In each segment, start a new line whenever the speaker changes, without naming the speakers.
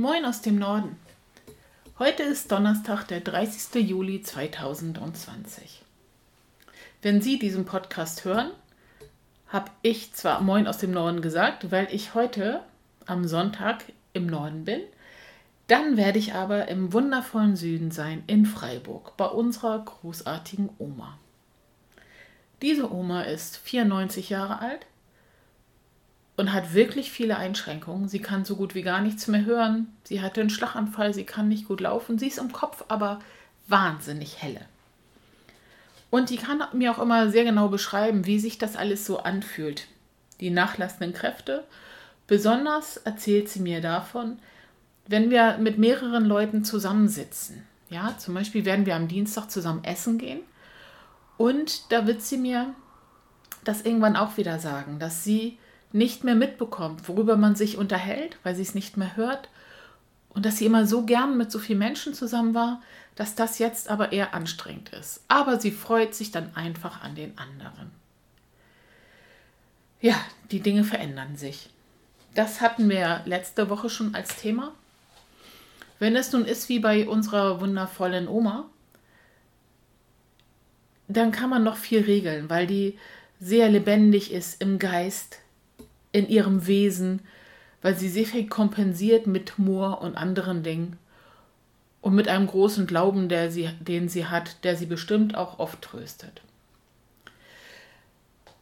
Moin aus dem Norden. Heute ist Donnerstag, der 30. Juli 2020. Wenn Sie diesen Podcast hören, habe ich zwar Moin aus dem Norden gesagt, weil ich heute am Sonntag im Norden bin. Dann werde ich aber im wundervollen Süden sein, in Freiburg, bei unserer großartigen Oma. Diese Oma ist 94 Jahre alt und hat wirklich viele Einschränkungen. Sie kann so gut wie gar nichts mehr hören. Sie hatte einen Schlaganfall, sie kann nicht gut laufen. Sie ist im Kopf aber wahnsinnig helle. Und die kann mir auch immer sehr genau beschreiben, wie sich das alles so anfühlt. Die nachlassenden Kräfte. Besonders erzählt sie mir davon, wenn wir mit mehreren Leuten zusammensitzen. Ja, zum Beispiel werden wir am Dienstag zusammen essen gehen. Und da wird sie mir das irgendwann auch wieder sagen, dass sie nicht mehr mitbekommt, worüber man sich unterhält, weil sie es nicht mehr hört. Und dass sie immer so gern mit so vielen Menschen zusammen war, dass das jetzt aber eher anstrengend ist. Aber sie freut sich dann einfach an den anderen. Ja, die Dinge verändern sich. Das hatten wir letzte Woche schon als Thema. Wenn es nun ist wie bei unserer wundervollen Oma, dann kann man noch viel regeln, weil die sehr lebendig ist im Geist, in ihrem Wesen, weil sie sehr viel kompensiert mit Humor und anderen Dingen und mit einem großen Glauben, der sie, den sie hat, der sie bestimmt auch oft tröstet.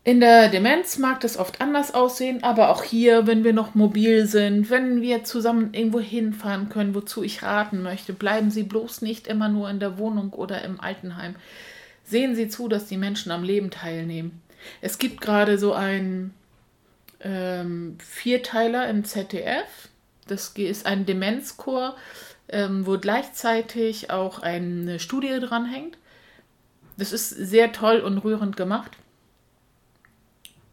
In der Demenz mag das oft anders aussehen, aber auch hier, wenn wir noch mobil sind, wenn wir zusammen irgendwo hinfahren können, wozu ich raten möchte, bleiben Sie bloß nicht immer nur in der Wohnung oder im Altenheim. Sehen Sie zu, dass die Menschen am Leben teilnehmen. Es gibt gerade so ein ähm, Vierteiler im ZDF. Das ist ein Demenzchor, ähm, wo gleichzeitig auch eine Studie dranhängt. Das ist sehr toll und rührend gemacht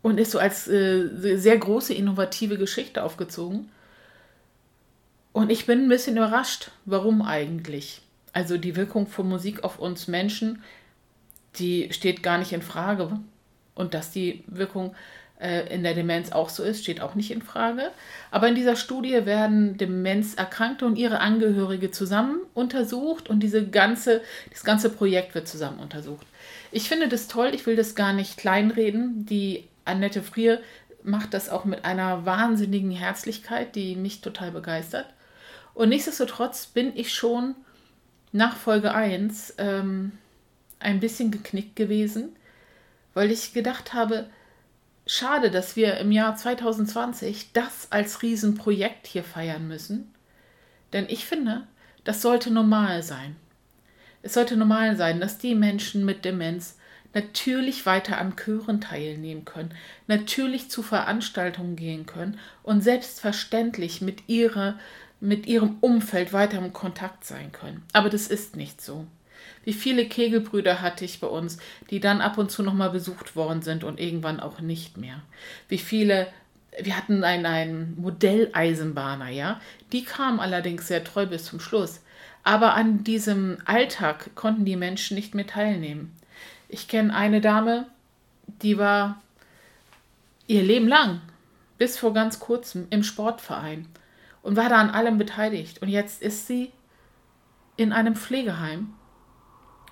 und ist so als äh, sehr große innovative Geschichte aufgezogen. Und ich bin ein bisschen überrascht, warum eigentlich. Also die Wirkung von Musik auf uns Menschen, die steht gar nicht in Frage. Und dass die Wirkung in der Demenz auch so ist, steht auch nicht in Frage. Aber in dieser Studie werden Demenzerkrankte und ihre Angehörige zusammen untersucht und diese ganze, das ganze Projekt wird zusammen untersucht. Ich finde das toll, ich will das gar nicht kleinreden. Die Annette Frier macht das auch mit einer wahnsinnigen Herzlichkeit, die mich total begeistert. Und nichtsdestotrotz bin ich schon nach Folge 1 ähm, ein bisschen geknickt gewesen, weil ich gedacht habe, schade, dass wir im Jahr 2020 das als Riesenprojekt hier feiern müssen. Denn ich finde, das sollte normal sein. Es sollte normal sein, dass die Menschen mit Demenz natürlich weiter an Chören teilnehmen können, natürlich zu Veranstaltungen gehen können und selbstverständlich mit, ihrer, mit ihrem Umfeld weiter im Kontakt sein können. Aber das ist nicht so. Wie viele Kegelbrüder hatte ich bei uns, die dann ab und zu nochmal besucht worden sind und irgendwann auch nicht mehr. Wie viele, wir hatten einen, einen Modelleisenbahner, ja, die kam allerdings sehr treu bis zum Schluss. Aber an diesem Alltag konnten die Menschen nicht mehr teilnehmen. Ich kenne eine Dame, die war ihr Leben lang, bis vor ganz kurzem, im Sportverein und war da an allem beteiligt. Und jetzt ist sie in einem Pflegeheim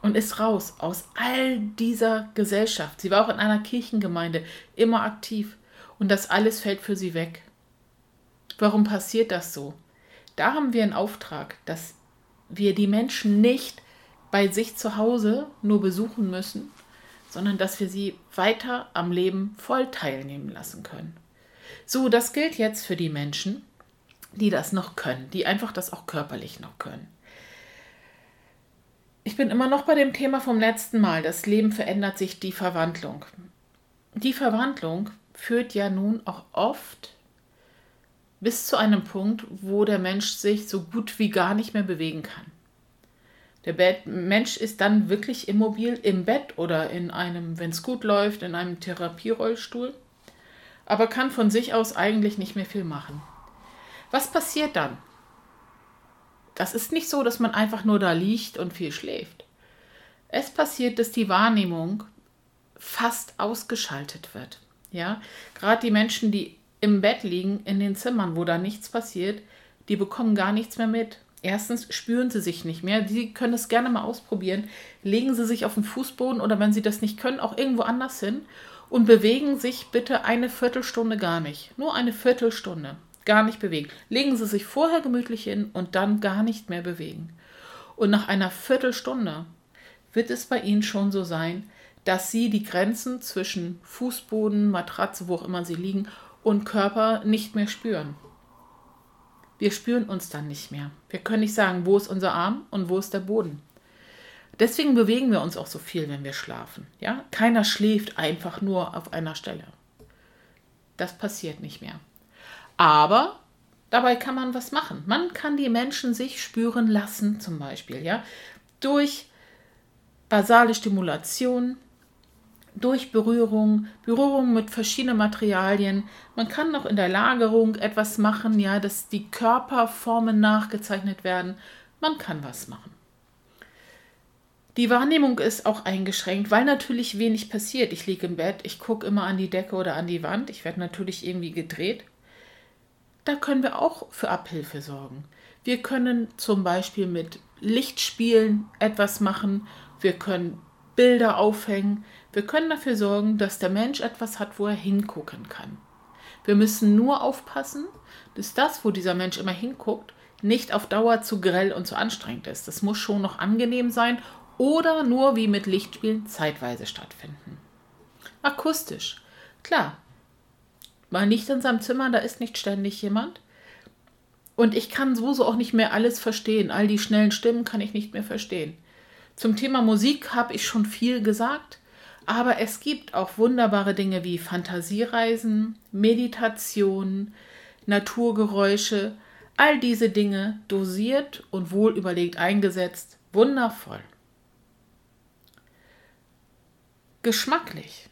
und ist raus aus all dieser Gesellschaft. Sie war auch in einer Kirchengemeinde immer aktiv und das alles fällt für sie weg. Warum passiert das so? Da haben wir einen Auftrag, dass wir die Menschen nicht bei sich zu Hause nur besuchen müssen, sondern dass wir sie weiter am Leben voll teilnehmen lassen können. So, das gilt jetzt für die Menschen, die das noch können, die einfach das auch körperlich noch können. Ich bin immer noch bei dem Thema vom letzten Mal. Das Leben verändert sich, die Verwandlung. Die Verwandlung führt ja nun auch oft bis zu einem Punkt, wo der Mensch sich so gut wie gar nicht mehr bewegen kann. Der Mensch ist dann wirklich immobil im Bett oder in einem, wenn es gut läuft, in einem Therapierollstuhl, aber kann von sich aus eigentlich nicht mehr viel machen. Was passiert dann? Das ist nicht so, dass man einfach nur da liegt und viel schläft. Es passiert, dass die Wahrnehmung fast ausgeschaltet wird. Ja, gerade die Menschen, die im Bett liegen, in den Zimmern, wo da nichts passiert, die bekommen gar nichts mehr mit. Erstens spüren sie sich nicht mehr. Sie können es gerne mal ausprobieren. Legen Sie sich auf den Fußboden oder wenn Sie das nicht können, auch irgendwo anders hin und bewegen sich bitte eine Viertelstunde gar nicht. Nur eine Viertelstunde. Gar nicht bewegen. Legen Sie sich vorher gemütlich hin und dann gar nicht mehr bewegen. Und nach einer Viertelstunde wird es bei Ihnen schon so sein, dass Sie die Grenzen zwischen Fußboden, Matratze, wo auch immer Sie liegen, und Körper nicht mehr spüren. Wir spüren uns dann nicht mehr. Wir können nicht sagen, wo ist unser Arm und wo ist der Boden. Deswegen bewegen wir uns auch so viel, wenn wir schlafen. Ja? Keiner schläft einfach nur auf einer Stelle. Das passiert nicht mehr. Aber dabei kann man was machen. Man kann die Menschen sich spüren lassen, zum Beispiel, ja, durch basale Stimulation, durch Berührung, Berührung mit verschiedenen Materialien. Man kann noch in der Lagerung etwas machen, ja, dass die Körperformen nachgezeichnet werden. Man kann was machen. Die Wahrnehmung ist auch eingeschränkt, weil natürlich wenig passiert. Ich liege im Bett, ich gucke immer an die Decke oder an die Wand, ich werde natürlich irgendwie gedreht. Da können wir auch für Abhilfe sorgen. Wir können zum Beispiel mit Lichtspielen etwas machen, wir können Bilder aufhängen, wir können dafür sorgen, dass der Mensch etwas hat, wo er hingucken kann. Wir müssen nur aufpassen, dass das, wo dieser Mensch immer hinguckt, nicht auf Dauer zu grell und zu anstrengend ist. Das muss schon noch angenehm sein oder nur wie mit Lichtspielen zeitweise stattfinden. Akustisch. Klar. Mal nicht in seinem Zimmer, da ist nicht ständig jemand. Und ich kann sowieso auch nicht mehr alles verstehen. All die schnellen Stimmen kann ich nicht mehr verstehen. Zum Thema Musik habe ich schon viel gesagt. Aber es gibt auch wunderbare Dinge wie Fantasiereisen, Meditation, Naturgeräusche, all diese Dinge dosiert und wohl überlegt eingesetzt, wundervoll. Geschmacklich.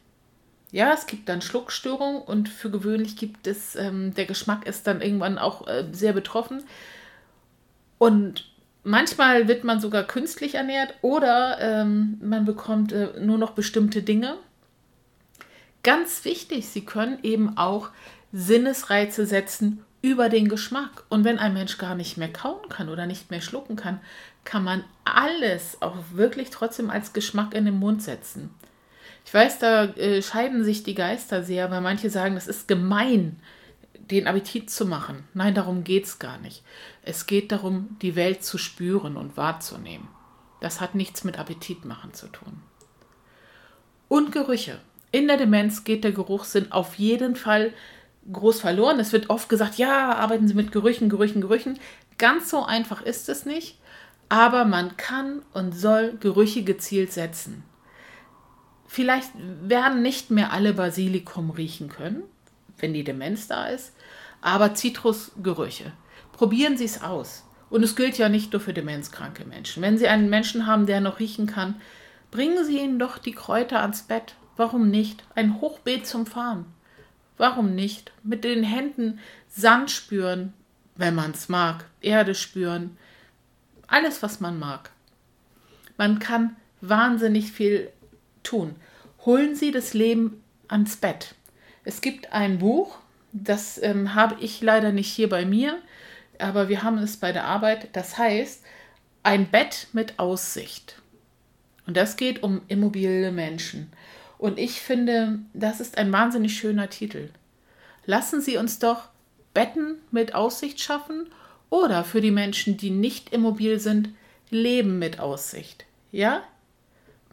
Ja, es gibt dann Schluckstörungen und für gewöhnlich gibt es, ähm, der Geschmack ist dann irgendwann auch äh, sehr betroffen. Und Manchmal wird man sogar künstlich ernährt oder ähm, man bekommt äh, nur noch bestimmte Dinge. Ganz wichtig, Sie können eben auch Sinnesreize setzen über den Geschmack. Und wenn ein Mensch gar nicht mehr kauen kann oder nicht mehr schlucken kann, kann man alles auch wirklich trotzdem als Geschmack in den Mund setzen. Ich weiß, da äh, scheiden sich die Geister sehr, weil manche sagen, das ist gemein, den Appetit zu machen. Nein, darum geht es gar nicht. Es geht darum, die Welt zu spüren und wahrzunehmen. Das hat nichts mit Appetit machen zu tun. Und Gerüche. In der Demenz geht der Geruchssinn auf jeden Fall groß verloren. Es wird oft gesagt, ja, arbeiten Sie mit Gerüchen, Gerüchen, Gerüchen. Ganz so einfach ist es nicht, aber man kann und soll Gerüche gezielt setzen. Vielleicht werden nicht mehr alle Basilikum riechen können, wenn die Demenz da ist, aber Zitrusgerüche. Probieren Sie es aus. Und es gilt ja nicht nur für demenzkranke Menschen. Wenn Sie einen Menschen haben, der noch riechen kann, bringen Sie ihm doch die Kräuter ans Bett. Warum nicht? Ein Hochbeet zum Fahren. Warum nicht? Mit den Händen Sand spüren, wenn man es mag, Erde spüren, alles, was man mag. Man kann wahnsinnig viel tun. Holen Sie das Leben ans Bett. Es gibt ein Buch, das ähm, habe ich leider nicht hier bei mir, aber wir haben es bei der Arbeit. Das heißt, ein Bett mit Aussicht. Und das geht um immobile Menschen. Und ich finde, das ist ein wahnsinnig schöner Titel. Lassen Sie uns doch Betten mit Aussicht schaffen oder für die Menschen, die nicht immobil sind, Leben mit Aussicht. Ja?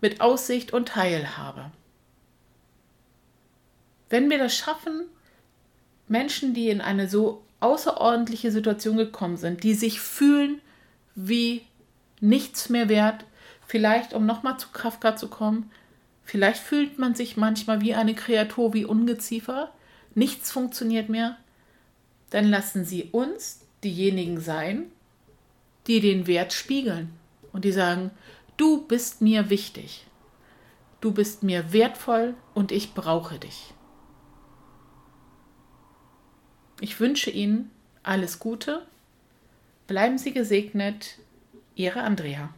Mit Aussicht und Teilhabe. Wenn wir das schaffen, Menschen, die in eine so außerordentliche Situation gekommen sind, die sich fühlen wie nichts mehr wert, vielleicht um nochmal zu Kafka zu kommen, vielleicht fühlt man sich manchmal wie eine Kreatur, wie Ungeziefer, nichts funktioniert mehr, dann lassen Sie uns diejenigen sein, die den Wert spiegeln und die sagen, du bist mir wichtig, du bist mir wertvoll und ich brauche dich. Ich wünsche Ihnen alles Gute. Bleiben Sie gesegnet. Ihre Andrea.